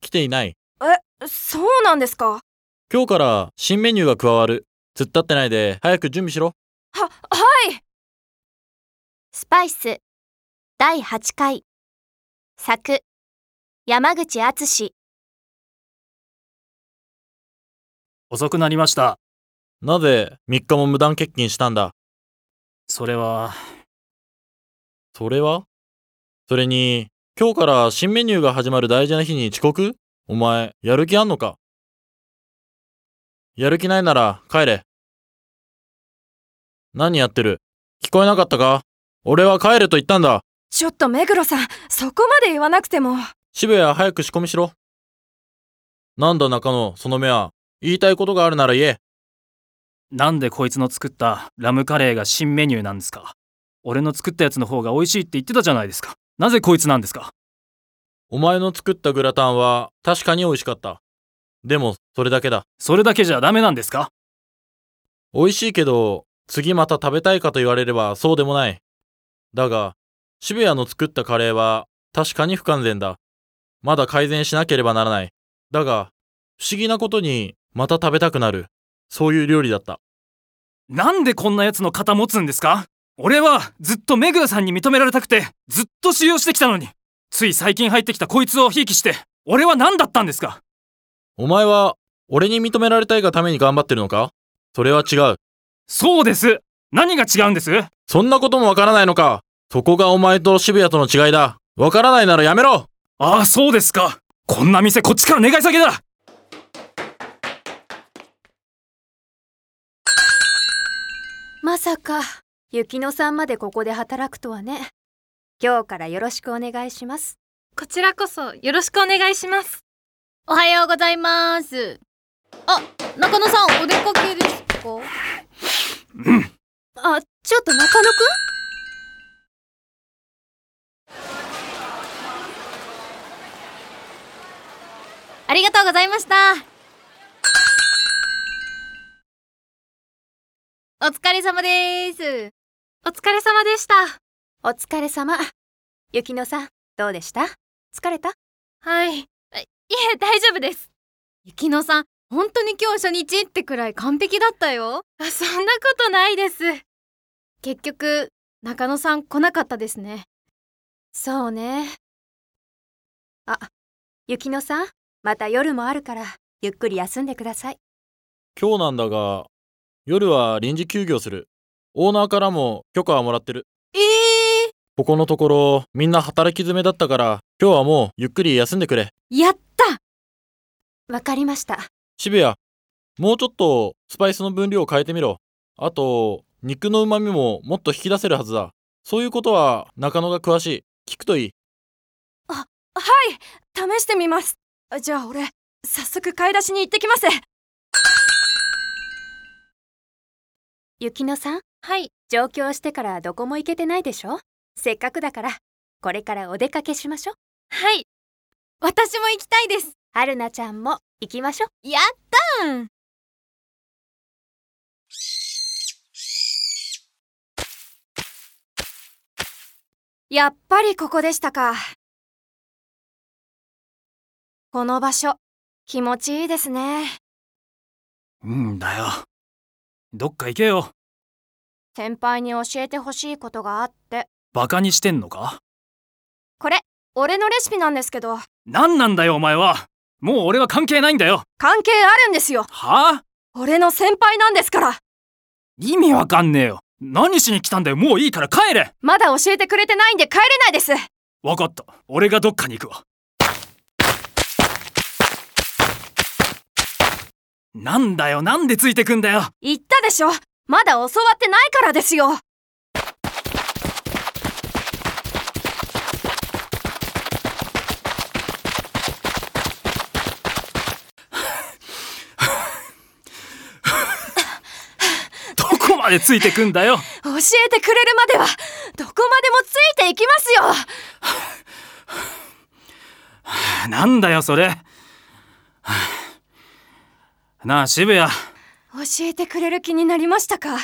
来ていない。えそうなんですか？は今日から新メニューが加わる。突っ立ってないで早く準備しろ。はい！スパイス。第8回。作。山口敦。遅くなりました。なぜ3日も無断欠勤したんだ？それは。それは？それに、今日から新メニューが始まる大事な日に遅刻？お前、やる気あんのか？やる気ないなら帰れ。何やってる？聞こえなかったか？俺は帰れと言ったんだ。ちょっと目黒さんそこまで言わなくても渋谷早く仕込みしろ。なんだ中野、その目は？言いたいことがあるなら言え。なんでこいつの作ったラムカレーが新メニューなんですか？俺の作ったやつの方が美味しいって言ってたじゃないですかなぜこいつなんですか？お前の作ったグラタンは確かに美味しかった。でも、それだけだ。それだけじゃダメなんですか？美味しいけど、次また食べたいかと言われればそうでもない。だが、渋谷の作ったカレーは確かに不完全だ。まだ改善しなければならない。だが、不思議なことにまた食べたくなる。そういう料理だった。なんでこんなやつの肩持つんですか？俺はずっとメグラさんに認められたくてずっと使用してきたのに。つい最近入ってきたこいつをひいきして俺は何だったんですか？お前は、俺に認められたいがために頑張ってるのか？それは違う。そうです。何が違うんです？そんなこともわからないのか？そこがお前と渋谷との違いだ。わからないならやめろ！ああそうですか。こんな店こっちから願い下げだ！まさか雪乃さんまでここで働くとはね今日からよろしくお願いしますこちらこそよろしくお願いします。おはようございます。あ、中野さんお出かけですか？あちょっと中野くん？ありがとうございました。お疲れ様です。お疲れ様でした。お疲れ様雪乃さんどうでした？疲れた？はい。いえ、大丈夫です。雪乃さん、本当に今日初日ってくらい完璧だったよ。あそんなことないです。結局、中野さん来なかったですね。そうね雪乃さんまた夜もあるからゆっくり休んでください今日なんだが、夜は臨時休業する。オーナーからも許可はもらってる。ええここのところ、みんな働き詰めだったから、今日はもうゆっくり休んでくれ。やったわかりました渋谷、もうちょっとスパイスの分量を変えてみろ。あと、肉の旨味ももっと引き出せるはずだ。そういうことは中野が詳しい。聞くといい。はい試してみますじゃあ俺早速買い出しに行ってきます雪乃さんはい上京してからどこも行けてないでしょ？せっかくだからこれからお出かけしましょう。はい私も行きたいです。春菜ちゃんも行きましょう。やったーやっぱりここでしたか。この場所気持ちいいですね。うんだよ。どっか行けよ先輩に教えてほしいことがあって。バカにしてんのか？これ俺のレシピなんですけど。何なんだよお前は。もう俺は関係ないんだよ。関係あるんですよ。はあ？俺の先輩なんですから。意味わかんねえよ。何しに来たんだよ？もういいから帰れ。まだ教えてくれてないんで帰れないです。わかった。俺がどっかに行くわ。なんだよなんでついてくんだよ。言ったでしょまだ教わってないからですよ。どこまでついてくんだよ？教えてくれるまではどこまでもついていきますよ。なんだよそれ。はあなあ渋谷教えてくれる気になりましたか？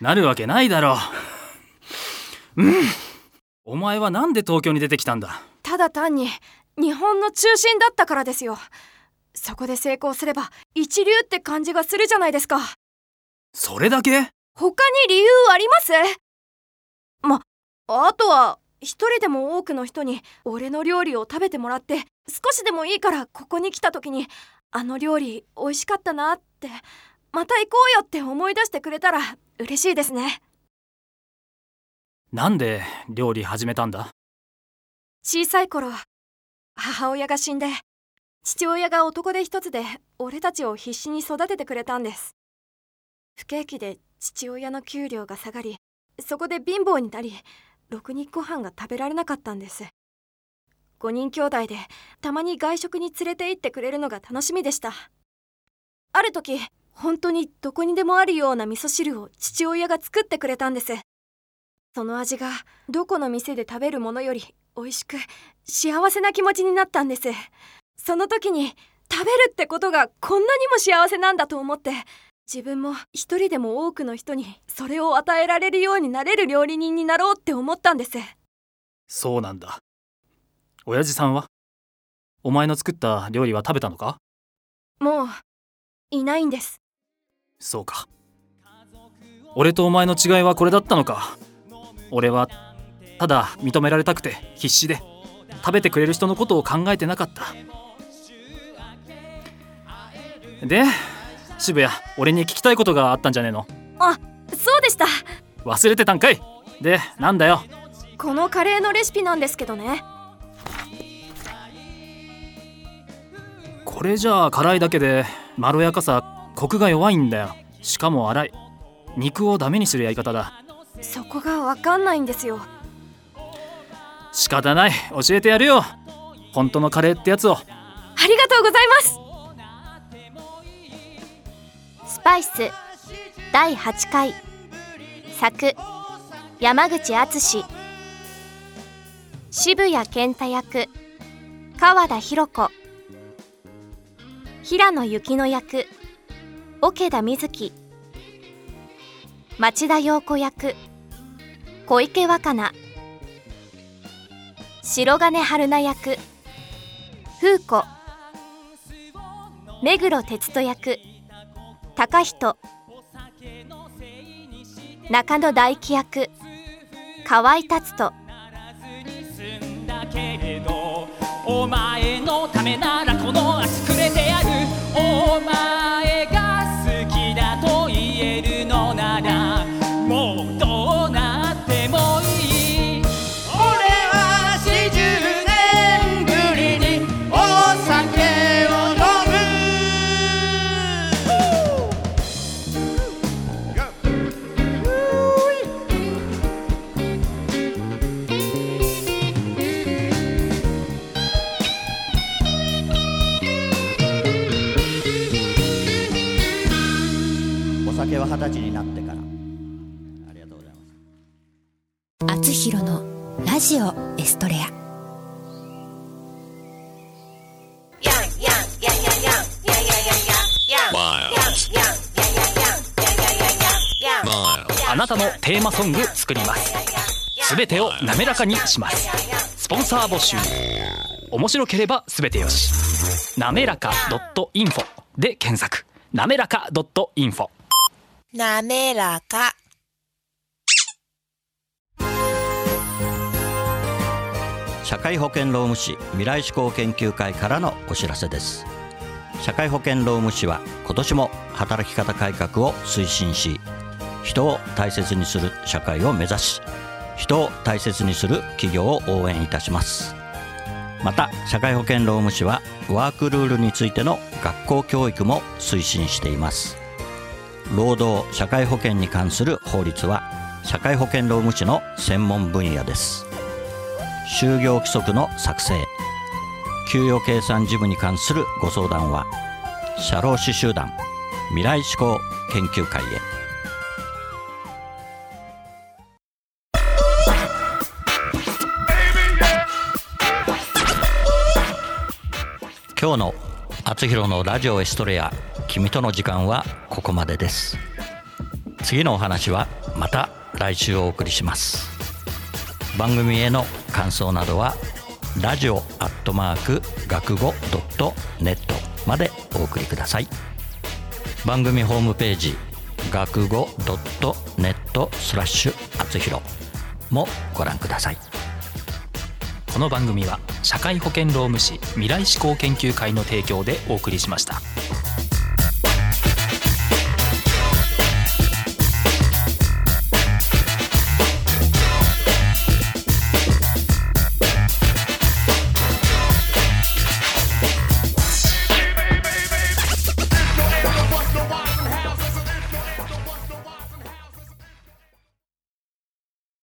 なるわけないだろう。うん。お前はなんで東京に出てきたんだ？ただ単に日本の中心だったからですよ。そこで成功すれば一流って感じがするじゃないですか。それだけ？他に理由あります？まあとは一人でも多くの人に俺の料理を食べてもらって少しでもいいからここに来た時にあの料理美味しかったなってまた行こうよって思い出してくれたら嬉しいですね。なんで料理始めたんだ？小さい頃母親が死んで父親が男手一つで俺たちを必死に育ててくれたんです。不景気で父親の給料が下がりそこで貧乏になりろくにご飯が食べられなかったんです。5人兄弟でたまに外食に連れて行ってくれるのが楽しみでした。ある時本当にどこにでもあるような味噌汁を父親が作ってくれたんです。その味がどこの店で食べるものより美味しく幸せな気持ちになったんです。その時に食べるってことがこんなにも幸せなんだと思って自分も一人でも多くの人にそれを与えられるようになれる料理人になろうって思ったんです。そうなんだ。親父さんは？お前の作った料理は食べたのか？もういないんですそうか。俺とお前の違いはこれだったのか。俺はただ認められたくて必死で食べてくれる人のことを考えてなかった。で渋谷俺に聞きたいことがあったんじゃねえの？そうでした。忘れてたんかい？でなんだよ？このカレーのレシピなんですけどね。これじゃあ辛いだけでまろやかさコクが弱いんだよ。しかも粗い。肉をダメにするやり方だ。そこがわかんないんですよ。仕方ない。教えてやるよ。本当のカレーってやつを。ありがとうございます。スパイス。第8回。作。山口敦。渋谷健太役。川田博子。平野幸乃役桶田瑞希町田陽子役。小池若菜。白金春菜役。風子。目黒哲人役。高人。中野大輝役。河合達人。お前のためならこの足くれてやる。お前は二十歳になってから。ありがとうございます。あつひろのラジオエストレア。あなたのテーマソング作ります。すべてを滑らかにします。スポンサー募集。面白ければすべてよし。なめらか .info で検索。なめらか .info なめらか。社会保険労務士未来志向研究会からのお知らせです。社会保険労務士は今年も働き方改革を推進し人を大切にする社会を目指し人を大切にする企業を応援いたします。また社会保険労務士はワークルールについての学校教育も推進しています。労働社会保険に関する法律は社会保険労務士の専門分野です。就業規則の作成給与計算事務に関するご相談は社労士集団未来志向研究会へ。今日の「あつひろのラジオエストレア君との時間」はここまでです。次のお話はまた来週お送りします。番組への感想などはラジオアットマーク学語ドットネットまでお送りください。番組ホームページ学語ドットネットスラッシュあつひろもご覧ください。この番組は社会保険労務士未来志向研究会の提供でお送りしました。